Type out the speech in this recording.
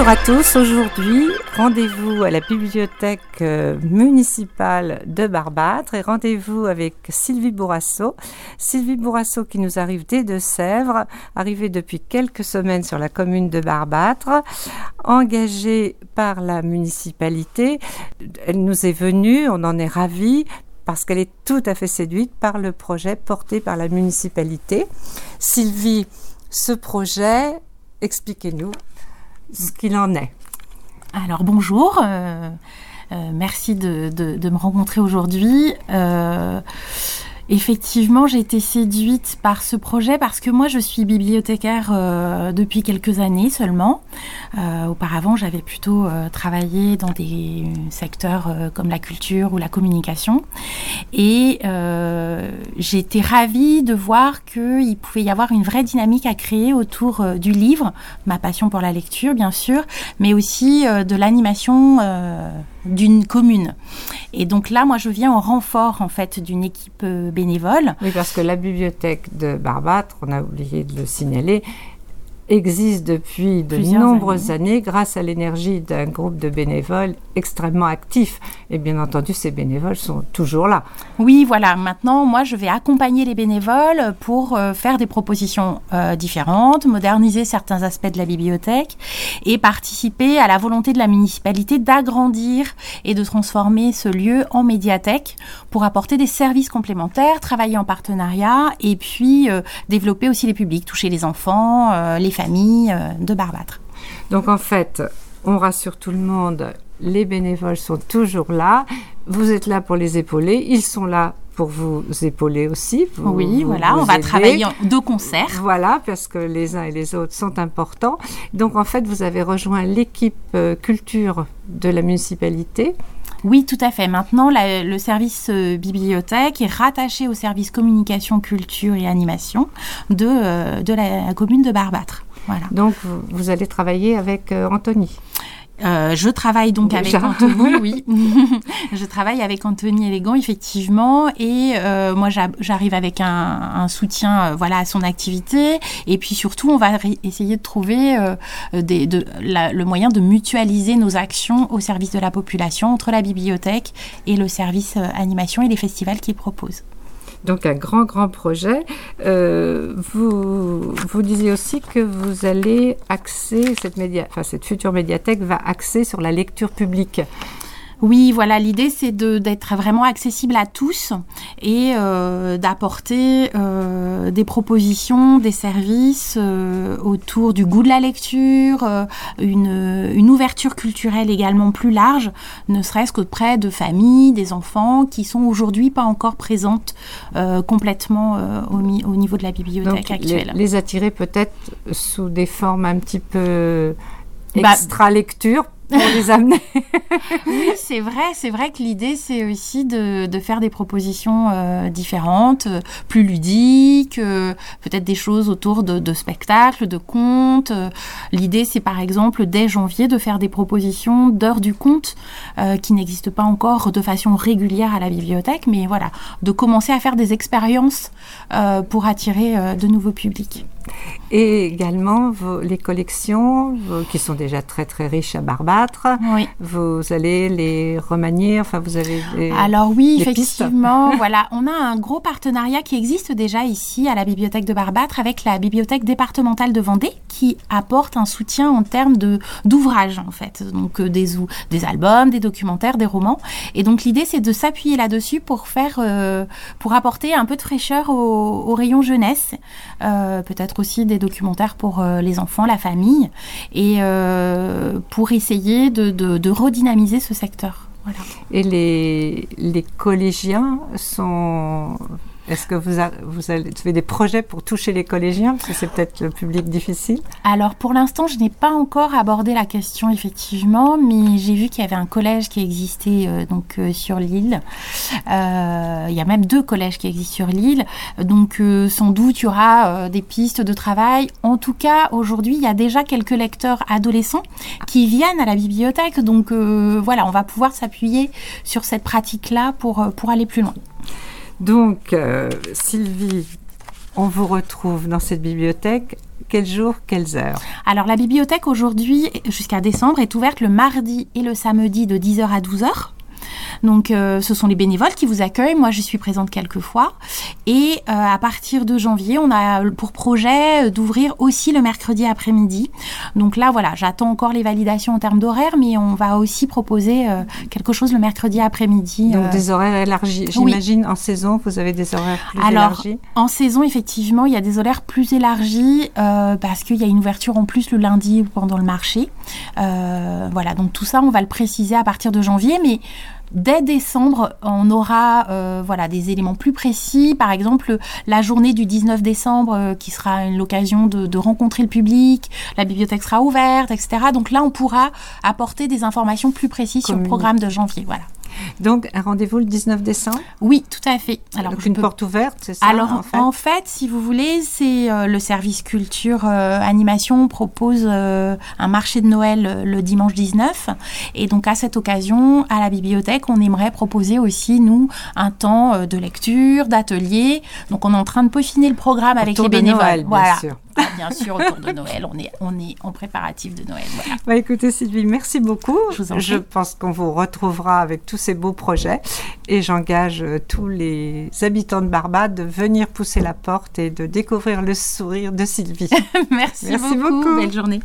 Bonjour à tous. Aujourd'hui, rendez-vous à la bibliothèque euh, municipale de Barbâtre et rendez-vous avec Sylvie Bourrasso. Sylvie Bourrasso qui nous arrive des Deux-Sèvres, arrivée depuis quelques semaines sur la commune de Barbâtre, engagée par la municipalité. Elle nous est venue, on en est ravis parce qu'elle est tout à fait séduite par le projet porté par la municipalité. Sylvie, ce projet, expliquez-nous ce qu'il en est. Alors bonjour, euh, euh, merci de, me rencontrer aujourd'hui. Euh, Effectivement, j'ai été séduite par ce projet parce que moi, je suis bibliothécaire euh, depuis quelques années seulement. Euh, auparavant, j'avais plutôt euh, travaillé dans des secteurs comme la culture ou la communication. Et été ravie de voir qu'il pouvait y avoir une vraie dynamique à créer autour du livre, ma passion pour la lecture, bien sûr, mais aussi de l'animation d'une commune. Et donc là, moi, je viens en renfort en fait d'une équipe euh, bénévole. Oui, parce que la bibliothèque de Barbâtre, on a oublié de le signaler, existe depuis de nombreuses années. grâce à l'énergie d'un groupe de bénévoles extrêmement actifs. Et bien entendu, ces bénévoles sont toujours là. Oui, voilà. Maintenant, moi, je vais accompagner les bénévoles pour euh, faire des propositions euh, différentes, moderniser certains aspects de la bibliothèque et participer à la volonté de la municipalité d'agrandir et de transformer ce lieu en médiathèque pour apporter des services complémentaires, travailler en partenariat et puis euh, développer aussi les publics, toucher les enfants, les euh, de Barbâtre. Donc en fait, on rassure tout le monde, les bénévoles sont toujours là, vous êtes là pour les épauler, ils sont là pour vous épauler aussi. oui, voilà, on va travailler de concert. Voilà, parce que les uns et les autres sont importants. Donc en fait, vous avez rejoint l'équipe euh, culture de la municipalité. Oui, tout à fait. Maintenant, le service euh, bibliothèque est rattaché au service communication, culture et animation de, de la commune de Barbâtre. Donc, vous, allez travailler avec euh, Anthony. Euh, je travaille donc avec Anthony, oui. je travaille avec Anthony Élégant, effectivement, et euh, moi j'arrive avec un, soutien, voilà, à son activité, et puis surtout on va essayer de trouver des, de, le moyen de mutualiser nos actions au service de la population entre la bibliothèque et le service animation et les festivals qu'il propose donc un grand, grand projet. Euh, vous, vous disiez aussi que vous allez axer, cette, enfin, cette future médiathèque va axer sur la lecture publique. Oui, voilà, l'idée c'est d'être vraiment accessible à tous et euh, d'apporter euh, des propositions, des services euh, autour du goût de la lecture, une, une, ouverture culturelle également plus large, ne serait-ce qu'auprès de familles, des enfants qui sont aujourd'hui pas encore présentes complètement au, au, niveau de la bibliothèque actuelle. Les, les attirer peut-être sous des formes un petit peu bah, extra lecture pour les amener. oui, c'est vrai. C'est vrai que l'idée, c'est aussi de, de, faire des propositions euh, différentes, euh, plus ludiques, euh, peut-être des choses autour de, de spectacles, de contes. L'idée, c'est par exemple, dès janvier, de faire des propositions d'heures du conte qui n'existent pas encore de façon régulière à la bibliothèque, mais voilà, de commencer à faire des expériences pour attirer de nouveaux publics. Et également les collections qui sont déjà très très riches à Barbâtre. Vous allez les remanier, enfin vous avez Alors oui, effectivement, voilà, on a un gros partenariat qui existe déjà ici à la bibliothèque de Barbâtre avec la bibliothèque départementale de Vendée qui apporte un soutien en termes de d'ouvrages en fait, donc euh, des des albums, des documentaires, des romans. Et donc l'idée c'est de s'appuyer là-dessus pour faire euh, pour apporter un peu de fraîcheur au, rayon jeunesse, euh, peut-être aussi des documentaires pour euh, les enfants, la famille, et euh, pour essayer de, redynamiser ce secteur. Et les, les collégiens sont est-ce que vous, avez des projets pour toucher les collégiens Parce que c'est peut-être le public difficile? Alors pour l'instant, je n'ai pas encore abordé la question effectivement, mais j'ai vu qu'il y avait un collège qui existait euh, donc euh, sur l'île. Euh, il y a même deux collèges qui existent sur l'île. Donc sans doute il y aura des pistes de travail. En tout cas, aujourd'hui, il y a déjà quelques lecteurs adolescents qui viennent à la bibliothèque. Donc voilà, on va pouvoir s'appuyer sur cette pratique-là pour, pour aller plus loin. Donc, euh, Sylvie, on vous retrouve dans cette bibliothèque quel jour, quelles heures Alors la bibliothèque aujourd'hui, jusqu'à décembre, est ouverte le mardi et le samedi de 10h à 12h. Donc, euh, ce sont les bénévoles qui vous accueillent. Moi, je suis présente quelques fois. Et euh, à partir de janvier, on a pour projet euh, d'ouvrir aussi le mercredi après-midi. Donc là, voilà, j'attends encore les validations en termes d'horaire, mais on va aussi proposer quelque chose le mercrri après-midi. Donc des horaires élargis. J'imagine en saison, vous avez des horaires plus Alors, élargis. En saison, effectivement, il y a des horaires plus élargis parce qu'il y a une ouverture en plus le lundi pendant le marché. voilà, donc tout ça, on va le préciser à partir de janvier, mais Dès décembre, on aura euh, voilà des éléments plus précis. Par exemple, la journée du 19 décembre, euh, qui sera l'occasion de, de, rencontrer le public, la bibliothèque sera ouverte, etc. Donc là, on pourra apporter des informations plus précises sur le programme de janvier. Voilà. Donc, un rendez-vous le 19 décembre Oui, tout à fait. Alors, Donc, une porte ouverte, c'est ça Alors, en fait, si vous voulez, c'est euh, le service culture euh, animation propose euh, un marché de Noël le dimanche 19. Et donc, à cette occasion, à la bibliothèque, on aimerait proposer aussi, nous, un temps de lecture, d'atelier. Donc, on est en train de peaufiner le programme avec les bénévoles. Noël, bien sûr. Bien sûr, autour de Noël. On est, on est en préparatif de Noël. Voilà. Bah, écoutez, Sylvie, merci beaucoup. Je, vous en Je pense qu'on vous retrouvera avec tous ces beaux projets. Et j'engage euh, tous les habitants de Barbade de venir pousser la porte et de découvrir le sourire de Sylvie. merci, merci beaucoup. beaucoup. Belle journée.